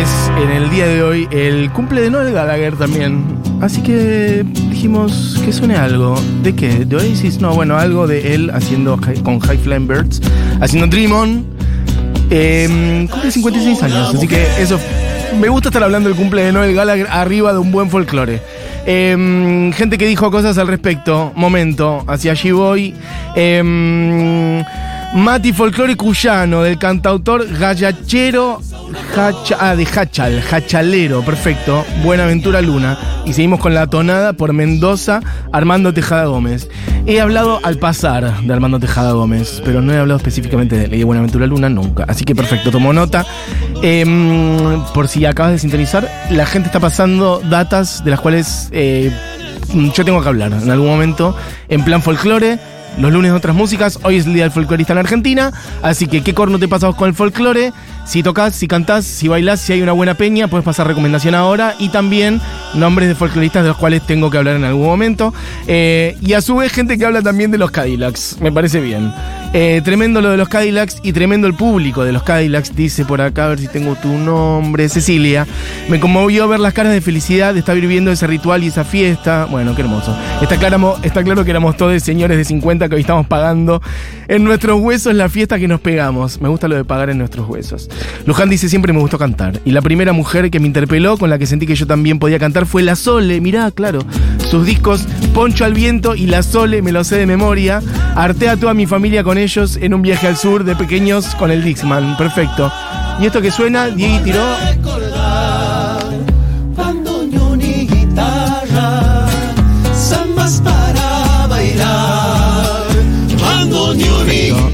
es en el día de hoy el cumple de Noel Gallagher también. Así que dijimos que suene algo. ¿De qué? ¿De Oasis? No, bueno, algo de él haciendo con High Flying Birds, haciendo Dream On. Eh, cumple 56 años, así que eso. Me gusta estar hablando del cumple de Noel Gallagher arriba de un buen folclore. Eh, gente que dijo cosas al respecto. Momento, hacia allí voy. Eh, Mati Folclore Cuyano, del cantautor Gallachero Hacha- ah, de Hachal, Hachalero, perfecto. Buenaventura Luna. Y seguimos con la tonada por Mendoza, Armando Tejada Gómez. He hablado al pasar de Armando Tejada Gómez, pero no he hablado específicamente de él y de Buenaventura Luna nunca. Así que perfecto, tomo nota. Em, por si acabas de sintonizar, la gente está pasando datas de las cuales eh, yo tengo que hablar en algún momento en plan folclore. Los lunes otras músicas, hoy es el día del folclorista en Argentina, así que qué corno te pasamos con el folclore. Si tocas, si cantás, si bailás, si hay una buena peña, puedes pasar recomendación ahora y también nombres de folcloristas de los cuales tengo que hablar en algún momento. Eh, y a su vez, gente que habla también de los Cadillacs, me parece bien. Eh, tremendo lo de los Cadillacs y tremendo el público de los Cadillacs, dice por acá, a ver si tengo tu nombre, Cecilia. Me conmovió ver las caras de felicidad de estar viviendo ese ritual y esa fiesta. Bueno, qué hermoso. Está claro, está claro que éramos todos señores de 50 que hoy estamos pagando en nuestros huesos la fiesta que nos pegamos. Me gusta lo de pagar en nuestros huesos. Luján dice, siempre me gustó cantar. Y la primera mujer que me interpeló, con la que sentí que yo también podía cantar, fue La Sole. Mirá, claro. Discos Poncho al Viento y La Sole, me lo sé de memoria. Harté a toda mi familia con ellos en un viaje al sur de pequeños con el Dixman. Perfecto. Y esto que suena, Diego tiró.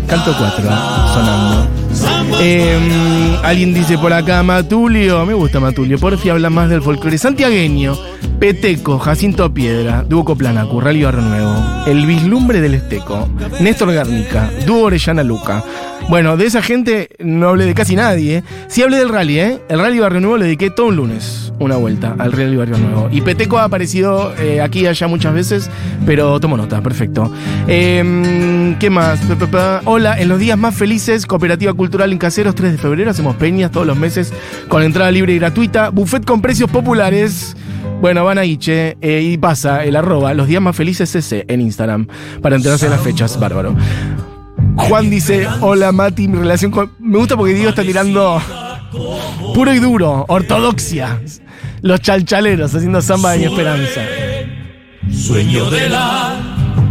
Canto 4, sonando. Eh, alguien dice por acá, Matulio, me gusta Matulio, porfi habla más del folclore santiagueño, Peteco, Jacinto Piedra, Dúo Coplana, Curral y Barrio Nuevo, El Vislumbre del Esteco, Néstor Garnica, Dúo Orellana Luca. Bueno, de esa gente no hablé de casi nadie, ¿eh? Sí hablé del rally, ¿eh? El rally Barrio Nuevo le dediqué todo un lunes, una vuelta al rally Barrio Nuevo. Y Peteco ha aparecido eh, aquí y allá muchas veces, pero tomo nota, perfecto. Eh, ¿Qué más? Hola, en los días más felices, Cooperativa Cultural en Caseros, 3 de febrero, hacemos peñas todos los meses con entrada libre y gratuita, buffet con precios populares. Bueno, van ahí, che, eh, y pasa el arroba, los días más felices ese en Instagram, para enterarse de las fechas, bárbaro. Juan dice, hola Mati, mi relación con... Me gusta porque Diego está tirando puro y duro, ortodoxia. Los chalchaleros haciendo samba mi esperanza. sueño de la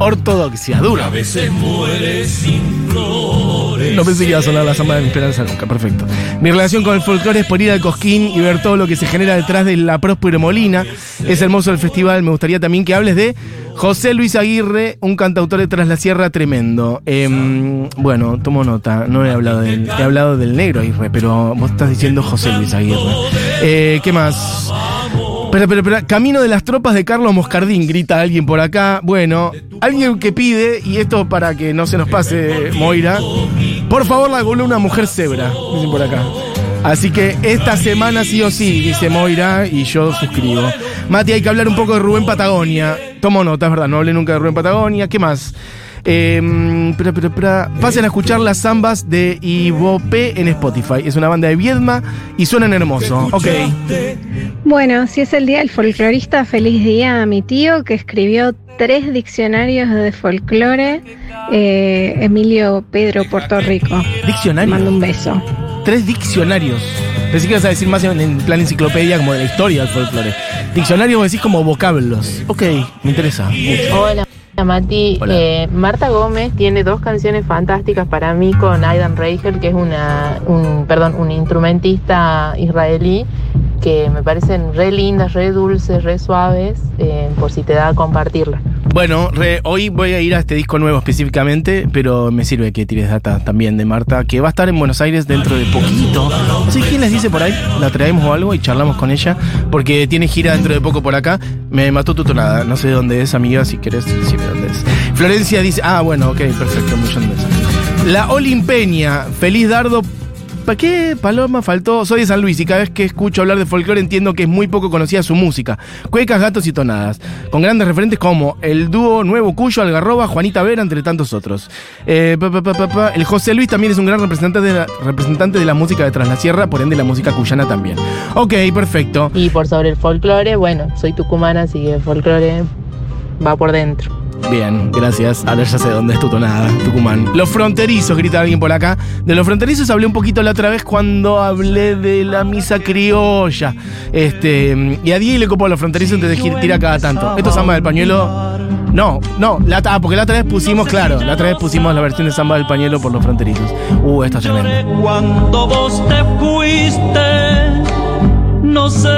Ortodoxia, dura. veces muere sin flores. No pensé que iba a sonar la samba de mi esperanza nunca, perfecto. Mi relación con el folclore es por ir al Cosquín y ver todo lo que se genera detrás de la Próspero Molina. Es hermoso el festival, me gustaría también que hables de José Luis Aguirre, un cantautor de Tras la Sierra tremendo. Em, bueno, tomo nota, no he hablado de he hablado del negro Aguirre, pero vos estás diciendo José Luis Aguirre. Eh, ¿Qué más? Espera, espera, espera. Camino de las tropas de Carlos Moscardín, grita alguien por acá. Bueno, alguien que pide, y esto para que no se nos pase, Moira, por favor la columna Mujer Zebra, dicen por acá. Así que esta semana sí o sí, dice Moira, y yo suscribo. Mati, hay que hablar un poco de Rubén Patagonia. Tomo nota, es verdad, no hablé nunca de Rubén Patagonia. ¿Qué más? Eh. Pasen a escuchar las zambas de Ivope en Spotify. Es una banda de Viedma y suenan hermoso. Ok. Bueno, si es el día del folclorista, feliz día a mi tío que escribió tres diccionarios de folclore, eh, Emilio Pedro Puerto Rico. Mando Diccionario. un beso. Tres diccionarios. Pensé que ibas a decir más en, en plan enciclopedia como de la historia del folclore. Diccionario vos decís como vocablos. Ok, me interesa. mucho. Hola, Mati. Eh, Marta Gómez tiene dos canciones fantásticas para mí con Aidan Reichel, que es una, un, perdón, un instrumentista israelí que me parecen re lindas, re dulces, re suaves, eh, por si te da a compartirla. Bueno, re- hoy voy a ir a este disco nuevo específicamente, pero me sirve que tires data también de Marta, que va a estar en Buenos Aires dentro de poquito. No sé quién les dice por ahí, la traemos o algo y charlamos con ella, porque tiene gira dentro de poco por acá. Me mató tu tonada, no sé de dónde es, amiga, si querés decirme dónde es. Florencia dice, ah, bueno, ok, perfecto, de besos. La Olimpeña, feliz dardo ¿Para qué? Paloma faltó. Soy de San Luis y cada vez que escucho hablar de folclore entiendo que es muy poco conocida su música. Cuecas, gatos y tonadas. Con grandes referentes como el dúo Nuevo Cuyo, Algarroba, Juanita Vera, entre tantos otros. Eh. El José Luis también es un gran representante de, la, representante de la música de Tras la Sierra, por ende la música cuyana también. Ok, perfecto. Y por sobre el folclore, bueno, soy tucumana, así que el folclore va por dentro. Bien, gracias. Ahora ya sé dónde es tu tonada, Tucumán. Los fronterizos, grita alguien por acá. De los fronterizos hablé un poquito la otra vez cuando hablé de la misa criolla. Este, y a Diego le copó a los fronterizos, entonces tira cada tanto. Esto es samba del pañuelo. No, no, la, ah, porque la otra vez pusimos, claro, la otra vez pusimos la versión de samba del pañuelo por los fronterizos. Uh, esto es tremendo. Cuando vos te fuiste, no sé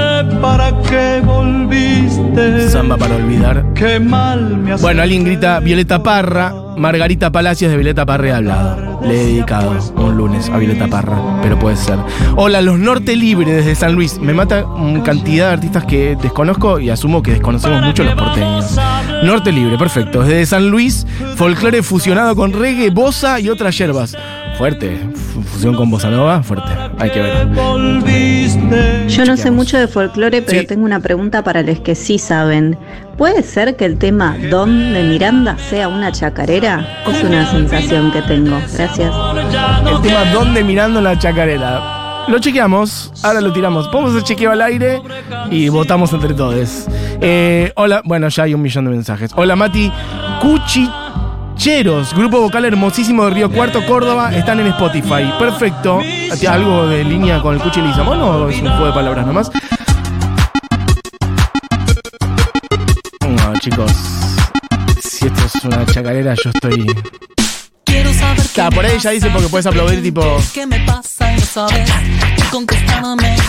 para qué volviste. Samba para olvidar. Qué mal me hace. Bueno, alguien grita Violeta Parra, Margarita Palacios de Violeta Parra he hablado. Le he dedicado un lunes a Violeta Parra, pero puede ser. Hola, los Norte Libre desde San Luis. Me mata cantidad de artistas que desconozco y asumo que desconocemos mucho los porteños. Norte Libre, perfecto. Desde San Luis, folclore fusionado con reggae, bossa y otras yerbas. Fuerte, Fu- fusión con bossa nova, fuerte. Hay que ver. Yo no sé mucho de folclore, pero Sí. tengo una pregunta para los que sí saben. ¿Puede ser que el tema Don de Miranda sea una chacarera? Es una sensación que tengo. Gracias. El tema ¿Dónde mirando la chacarera? Lo chequeamos, ahora lo tiramos. Podemos hacer chequeo al aire y votamos entre todos. Eh, hola, bueno, ya hay un millón de mensajes. Hola Mati, Cuchicheros, grupo vocal hermosísimo de Río Cuarto, Córdoba, están en Spotify. Perfecto. ¿Tiene ¿Algo de línea con el Cuchi Lizamón o es un juego de palabras nomás? No, chicos. Si esto es una chacarera, yo estoy. Quiero saber Claro, por ahí ya dice porque puedes aplaudir tipo. ¿Qué me pasa y no sabes?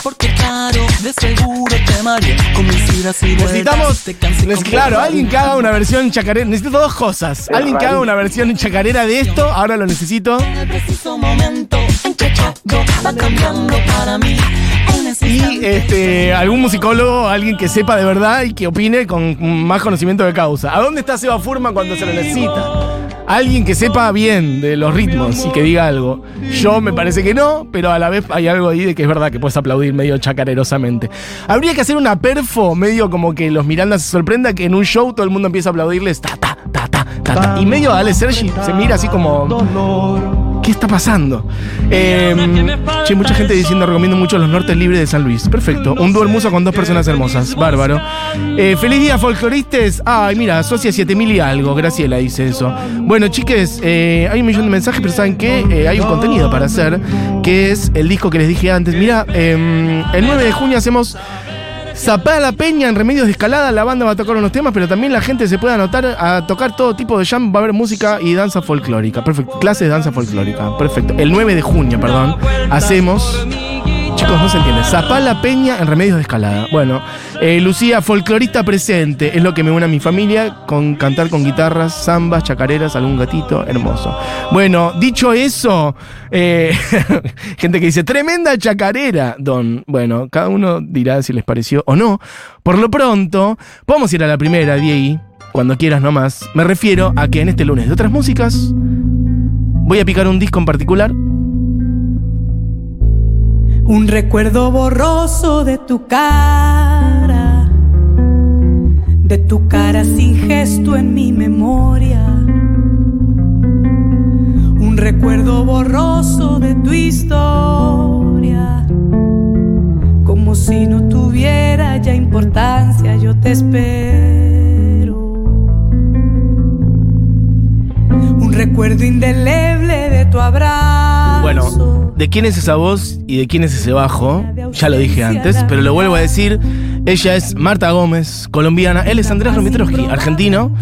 Porque claro, de seguro te mareé con mis idas y vueltas. Necesitamos, claro, alguien que haga una versión chacarera. Necesito dos cosas. Alguien que haga una versión chacarera de esto, ahora lo necesito. En el preciso momento en que todo va cambiando para mí. En ese Y este, algún musicólogo, alguien que sepa de verdad y que opine con más conocimiento de causa. ¿A dónde está Seba Furman cuando se lo necesita? Alguien que sepa bien de los ritmos y que diga algo. Yo me parece que no, pero a la vez hay algo ahí de que es verdad que puedes aplaudir medio chacarerosamente. Habría que hacer una perfo, medio como que los Miranda se sorprenda que en un show todo el mundo empieza a aplaudirles ta ta ta ta ta, ta. Y medio Ale Sergi se mira así como. ¿Qué está pasando? Eh, che, mucha gente diciendo recomiendo mucho los nortes libres de San Luis. Perfecto. Un dúo hermoso con dos personas hermosas. Bárbaro. Eh, feliz día, folcloristas. Ay, mira, Socia 7000 y algo. Graciela dice eso. Bueno, chiques, eh, hay un millón de mensajes, pero ¿saben qué? Eh, hay un contenido para hacer, que es el disco que les dije antes. Mira, eh, el 9 de junio hacemos Zapá la Peña en Remedios de Escalada, la banda va a tocar unos temas, pero también la gente se puede anotar a tocar todo tipo de jam, va a haber música y danza folclórica. Perfecto, clase de danza folclórica. Perfecto. El 9 de junio, perdón, hacemos... Chicos, no se entiende. Zapá la Peña en Remedios de Escalada. Bueno, eh, Lucía, folclorista presente, es lo que me une a mi familia, con cantar con guitarras, zambas, chacareras, algún gatito, hermoso. Bueno, dicho eso, eh, gente que dice, tremenda chacarera, Don. Bueno, cada uno dirá si les pareció o no. Por lo pronto, podemos ir a la primera, Diego, cuando quieras nomás. Me refiero a que en este lunes de otras músicas voy a picar un disco en particular. Un recuerdo borroso de tu cara, de tu cara sin gesto en mi memoria. Un recuerdo borroso de tu historia, como si no tuviera ya importancia, yo te espero. Un recuerdo indeleble de tu abrazo. Bueno, ¿de quién es esa voz y de quién es ese bajo? Ya lo dije antes, pero lo vuelvo a decir. Ella es Marta Gómez, colombiana. Él es Andrés Romitrowski, argentino.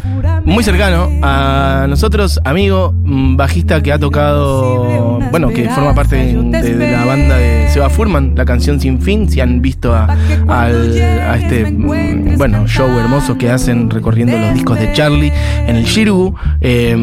Muy cercano a nosotros, amigo, mm, bajista que ha tocado, bueno, que forma parte de, de la banda de Seba Furman, la canción Sin Fin, si han visto a, al- a este mm, bueno, show hermoso que hacen recorriendo los discos de Charlie en el Shirgu eh,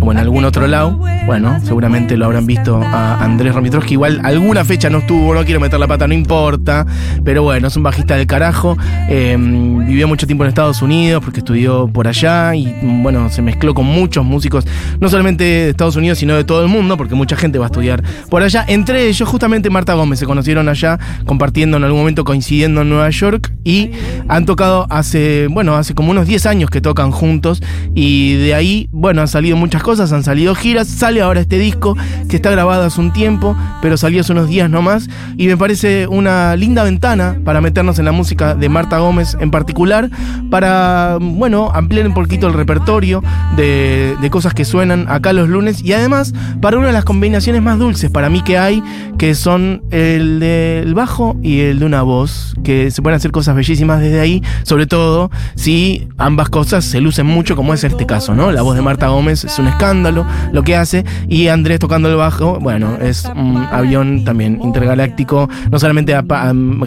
o en algún otro lado. Bueno, seguramente lo habrán visto a Andrés Romitrowski. Igual alguna fecha no estuvo, no quiero meter la pata, no importa. Pero bueno, es un bajista del carajo. Eh, vivió mucho tiempo en Estados Unidos porque estudió por allá y bueno, se mezcló con muchos músicos, no solamente de Estados Unidos, sino de todo el mundo, porque mucha gente va a estudiar por allá. Entre ellos, justamente Marta Gómez, se conocieron allá, compartiendo en algún momento, coincidiendo en Nueva York y han tocado hace, bueno, hace como unos 10 años que tocan juntos y de ahí, bueno, han salido muchas cosas, han salido giras, sale ahora este disco que está grabado hace un tiempo, pero salió hace unos días nomás y me parece una linda ventana para meternos en la música de Marta Gómez en particular, para, bueno, ampliar un poquito el repertorio de, cosas que suenan acá los lunes y además para una de las combinaciones más dulces para mí que hay, que son el del bajo y el de una voz, que se pueden hacer cosas bellísimas desde ahí, sobre todo si ambas cosas se lucen mucho, como es este caso, ¿no? La voz de Marta Gómez es un escándalo lo que hace, y Andrés tocando el bajo, bueno, es un avión también intergaláctico, no solamente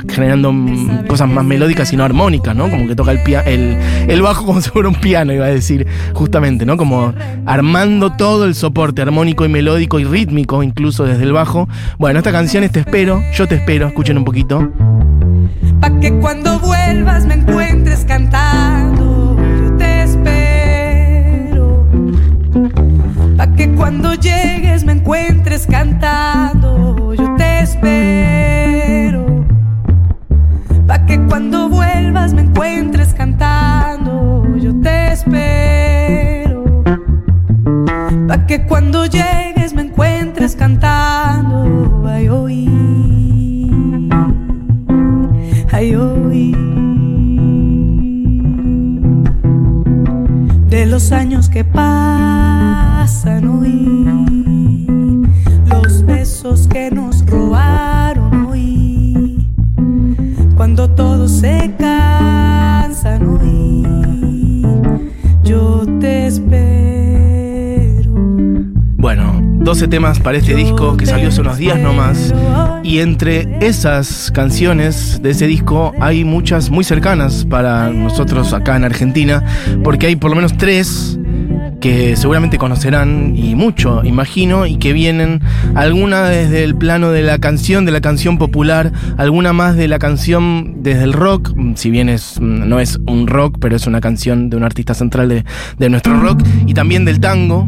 generando mm, cosas más melódicas, sino armónicas, ¿no? Como que toca el, el, bajo como si fuera un piano, iba a decir, justamente, ¿no? Como armando todo el soporte armónico y melódico y rítmico, incluso desde el bajo. Bueno, esta canción es Te espero, yo te espero, escuchen un poquito. Pa' que cuando vuelvas me encuentres cantando, yo te espero. Pa' que cuando llegues me encuentres cantando, yo te espero. Cuando llegues me encuentres cantando, ay oí, ay oí. De los años que pasan hoy, los besos que nos robaron hoy, cuando todos se cansan hoy, yo te espero. 12 temas para este disco que salió hace unos días nomás. Y entre esas canciones de ese disco hay muchas muy cercanas para nosotros acá en Argentina, porque hay por lo menos tres que seguramente conocerán y mucho, imagino, y que vienen alguna desde el plano de la canción, de la canción popular, alguna más de la canción desde el rock, si bien es, no es un rock, pero es una canción de un artista central de, de nuestro rock, y también del tango.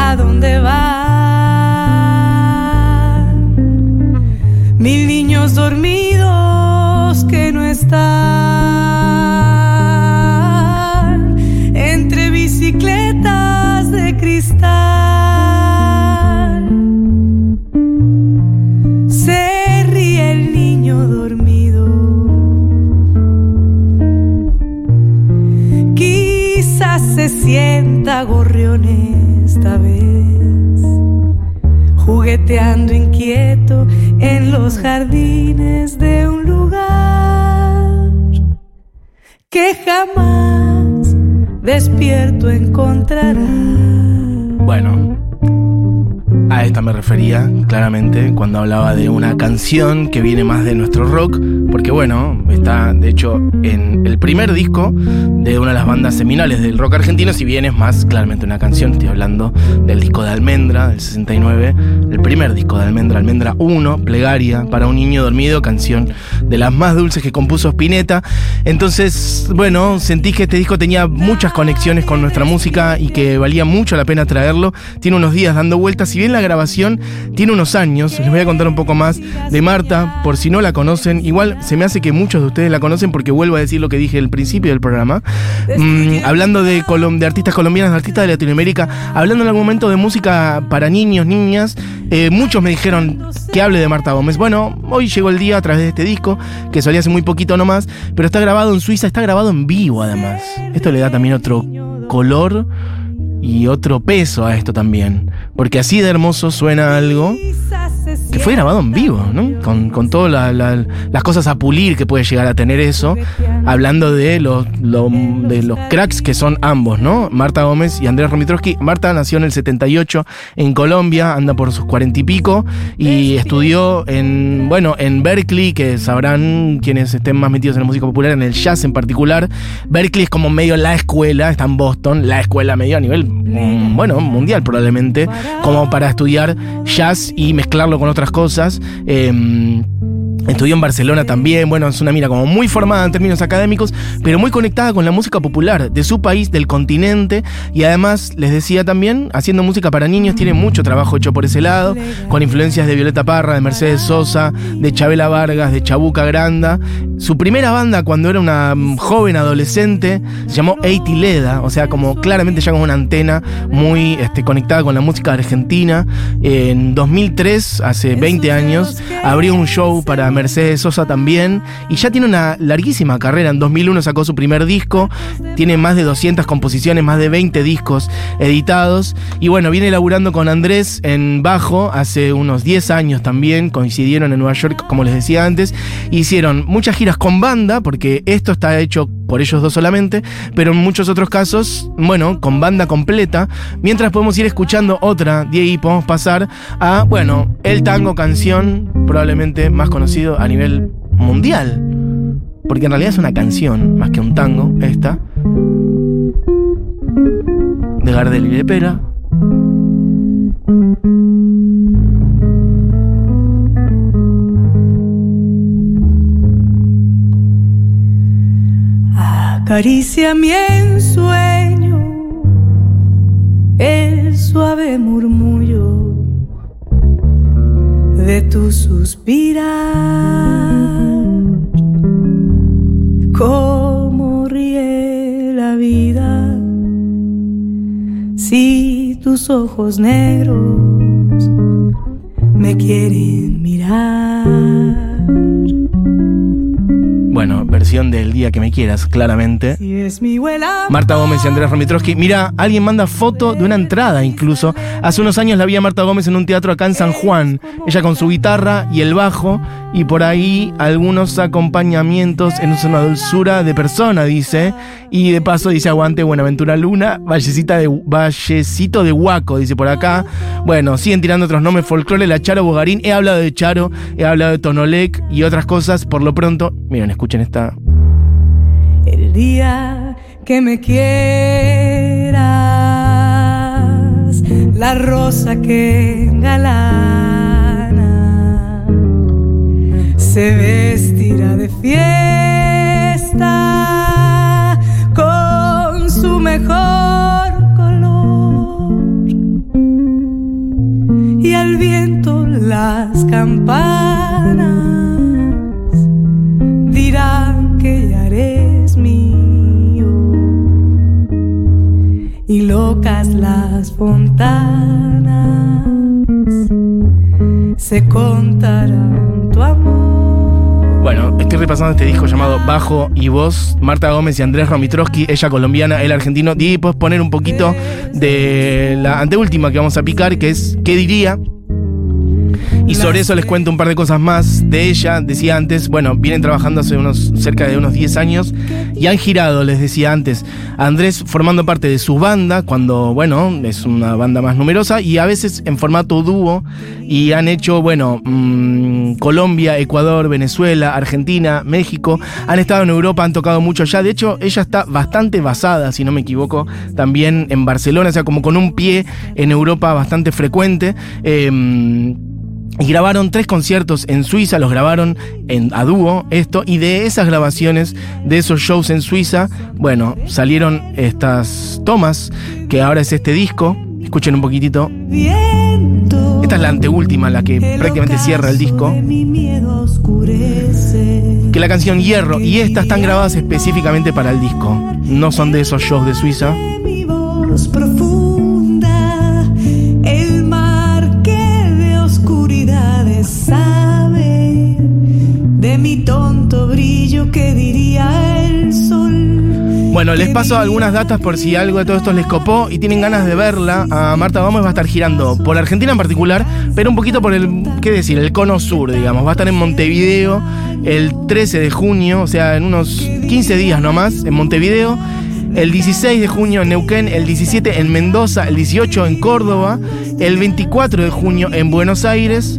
¿a dónde van? Mil niños dormidos que no están entre bicicletas de cristal. Se ríe el niño dormido. Quizás se sienta gorrión jardines de un lugar que jamás despierto encontrará. Bueno, a esta me refería claramente cuando hablaba de una canción que viene más de nuestro rock, porque bueno, está de hecho en el primer disco de una de las bandas seminales del rock argentino, si bien es más claramente una canción, estoy hablando del disco de Almendra del 69, el primer disco de Almendra, Almendra 1, Plegaria para un niño dormido, canción de las más dulces que compuso Spinetta. Entonces, bueno, sentí que este disco tenía muchas conexiones con nuestra música y que valía mucho la pena traerlo. Tiene unos días dando vueltas, si bien la grabación tiene unos años. Les voy a contar un poco más de Marta, por si no la conocen. Igual se me hace que muchos de ustedes la conocen porque vuelvo a decir lo que dije al principio del programa. Mm, hablando de, colom- de artistas colombianas, de artistas de Latinoamérica, hablando en algún momento de música para niños, niñas, eh, muchos me dijeron que hable de Marta Gómez. Bueno, hoy llegó el día a través de este disco, que salió hace muy poquito nomás, pero está grabado en Suiza, está grabado en vivo además. Esto le da también otro color y otro peso a esto también. Porque así de hermoso suena algo que fue grabado en vivo, ¿no? Con, con todas la- la- las cosas a pulir que puede llegar a tener eso, hablando de los, lo- de los cracks que son ambos, ¿no? Marta Gómez y Andrés Romitrowski. Marta nació en el 78 en Colombia, anda por sus cuarenta y pico, y estudió en, bueno, en Berkeley, que sabrán quienes estén más metidos en la música popular, en el jazz en particular. Berkeley es como medio la escuela, está en Boston, la escuela medio a nivel, mm, bueno, mundial probablemente, como para estudiar jazz y mezclarlo con otras cosas. Em, Estudió en Barcelona también, bueno, es una mina como muy formada en términos académicos, pero muy conectada con la música popular de su país, del continente, y además, les decía también, haciendo música para niños, tiene mucho trabajo hecho por ese lado, con influencias de Violeta Parra, de Mercedes Sosa, de Chabela Vargas, de Chabuca Granda. Su primera banda cuando era una joven adolescente se llamó Eiti Leda, o sea, como claramente ya con una antena muy este, conectada con la música argentina. En 2003, hace 20 años, abrió un show para Mercedes Sosa también. Y ya tiene una larguísima carrera. En 2001 sacó su primer disco, tiene más de 200 composiciones, más de 20 discos editados. Y bueno, viene laburando con Andrés en bajo hace unos 10 años también, coincidieron en Nueva York como les decía antes, hicieron muchas giras con banda porque esto está hecho por ellos dos solamente, pero en muchos otros casos, bueno, con banda completa, mientras podemos ir escuchando otra, y podemos pasar a, bueno, el tango canción, probablemente más a nivel mundial, porque en realidad es una canción, más que un tango, esta, de Gardel y de Pera. Acaricia mi ensueño, el suave murmullo de tu suspirar. Cómo ríe la vida si tus ojos negros me quieren mirar. Bueno, versión del Día que me quieras, claramente. Vuela. Marta Gómez y Andrés Romitrowski. Mira, alguien manda foto de una entrada incluso. Hace unos años la vi a Marta Gómez en un teatro acá en San Juan. Ella con su guitarra y el bajo. Y por ahí algunos acompañamientos en una dulzura de persona, dice. Y de paso dice aguante Buenaventura Luna, Vallecita de, Vallecito de Huaco, dice por acá. Bueno, siguen tirando otros nombres folclore, la Charo Bogarín. He hablado de Charo, he hablado de Tonolec y otras cosas. Por lo pronto, miren, escuchen esta El día que me quieras, la rosa que engalana se vestirá se contarán tu amor. Bueno, estoy repasando este disco llamado Bajo y Voz, Marta Gómez y Andrés Romitrowski, ella colombiana, él argentino. Y puedes poner un poquito de la anteúltima que vamos a picar, que es ¿Qué diría? Y sobre eso les cuento un par de cosas más de ella. Decía antes, bueno, vienen trabajando hace unos cerca de unos 10 años y han girado, les decía antes, Andrés formando parte de su banda, cuando, bueno, es una banda más numerosa y a veces en formato dúo y han hecho, bueno, mm, Colombia, Ecuador, Venezuela, Argentina, México, han estado en Europa, han tocado mucho allá. De hecho, ella está bastante basada, si no me equivoco, también en Barcelona, o sea, como con un pie en Europa bastante frecuente. Em, y grabaron tres conciertos en Suiza, los grabaron en, a dúo, esto, y de esas grabaciones, de esos shows en Suiza, bueno, salieron estas tomas, que ahora es este disco. Escuchen un poquitito. Esta es la anteúltima, la que prácticamente cierra el disco. Que la canción Hierro y estas están grabadas específicamente para el disco. No son de esos shows de Suiza. Bueno, les paso algunas datas por si algo de todo esto les copó y tienen ganas de verla. A Marta Gómez va a estar girando por Argentina en particular, pero un poquito por el, ¿qué decir? El cono sur, digamos. Va a estar en Montevideo el 13 de junio, o sea, en unos 15 días nomás, en Montevideo. El 16 de junio en Neuquén, el 17 en Mendoza, el 18 en Córdoba, el 24 de junio en Buenos Aires,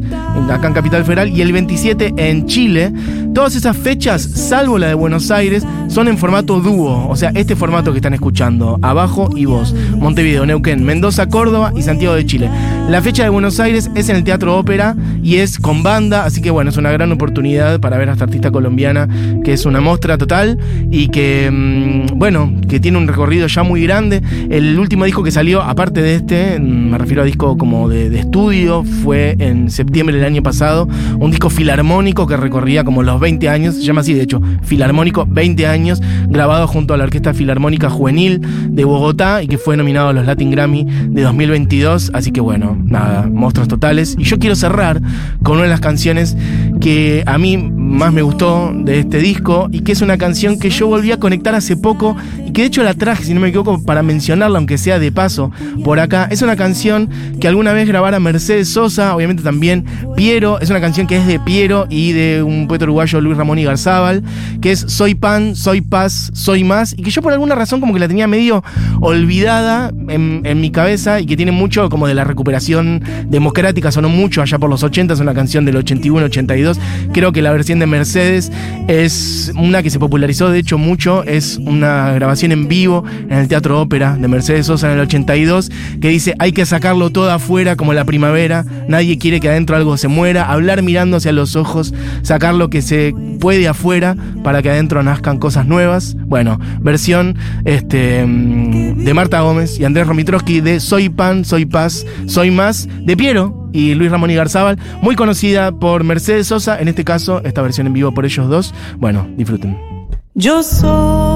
acá en Capital Federal, y el 27 en Chile. Todas esas fechas, salvo la de Buenos Aires, son en formato dúo, o sea, este formato que están escuchando, abajo y vos. Montevideo, Neuquén, Mendoza, Córdoba y Santiago de Chile. La fecha de Buenos Aires es en el Teatro Ópera y es con banda, así que bueno, es una gran oportunidad para ver a esta artista colombiana, que es una muestra total y que, mm, bueno, que tiene un recorrido ya muy grande. El último disco que salió, aparte de este, mm, me refiero a disco como de, de estudio, fue en septiembre del año pasado, un disco filarmónico que recorría como los 20 años, se llama así de hecho, Filarmónico 20 años, grabado junto a la Orquesta Filarmónica Juvenil de Bogotá y que fue nominado a los Latin Grammy de 2022, así que bueno, nada, monstruos totales. Y yo quiero cerrar con una de las canciones que a mí más me gustó de este disco y que es una canción que yo volví a conectar hace poco que de hecho la traje, si no me equivoco, para mencionarla, aunque sea de paso por acá. Es una canción que alguna vez grabara Mercedes Sosa, obviamente también Piero, es una canción que es de Piero y de un poeta uruguayo Luis Ramón y Garzábal, que es Soy pan, soy paz, soy más, y que yo por alguna razón como que la tenía medio olvidada en, en mi cabeza y que tiene mucho como de la recuperación democrática, sonó mucho allá por los 80, es una canción del 81-82, creo que la versión de Mercedes es una que se popularizó de hecho mucho, es una grabación en vivo en el Teatro Ópera de Mercedes Sosa en el 82, que dice hay que sacarlo todo afuera como la primavera, nadie quiere que adentro algo se muera, hablar mirándose a los ojos, sacar lo que se puede afuera para que adentro nazcan cosas nuevas. Bueno, versión este, mm, de Marta Gómez y Andrés Romitrowski de Soy Pan, Soy Paz, Soy Más, de Piero y Luis Ramón y Garzábal, muy conocida por Mercedes Sosa, en este caso, esta versión en vivo por ellos dos. Bueno, disfruten. Yo soy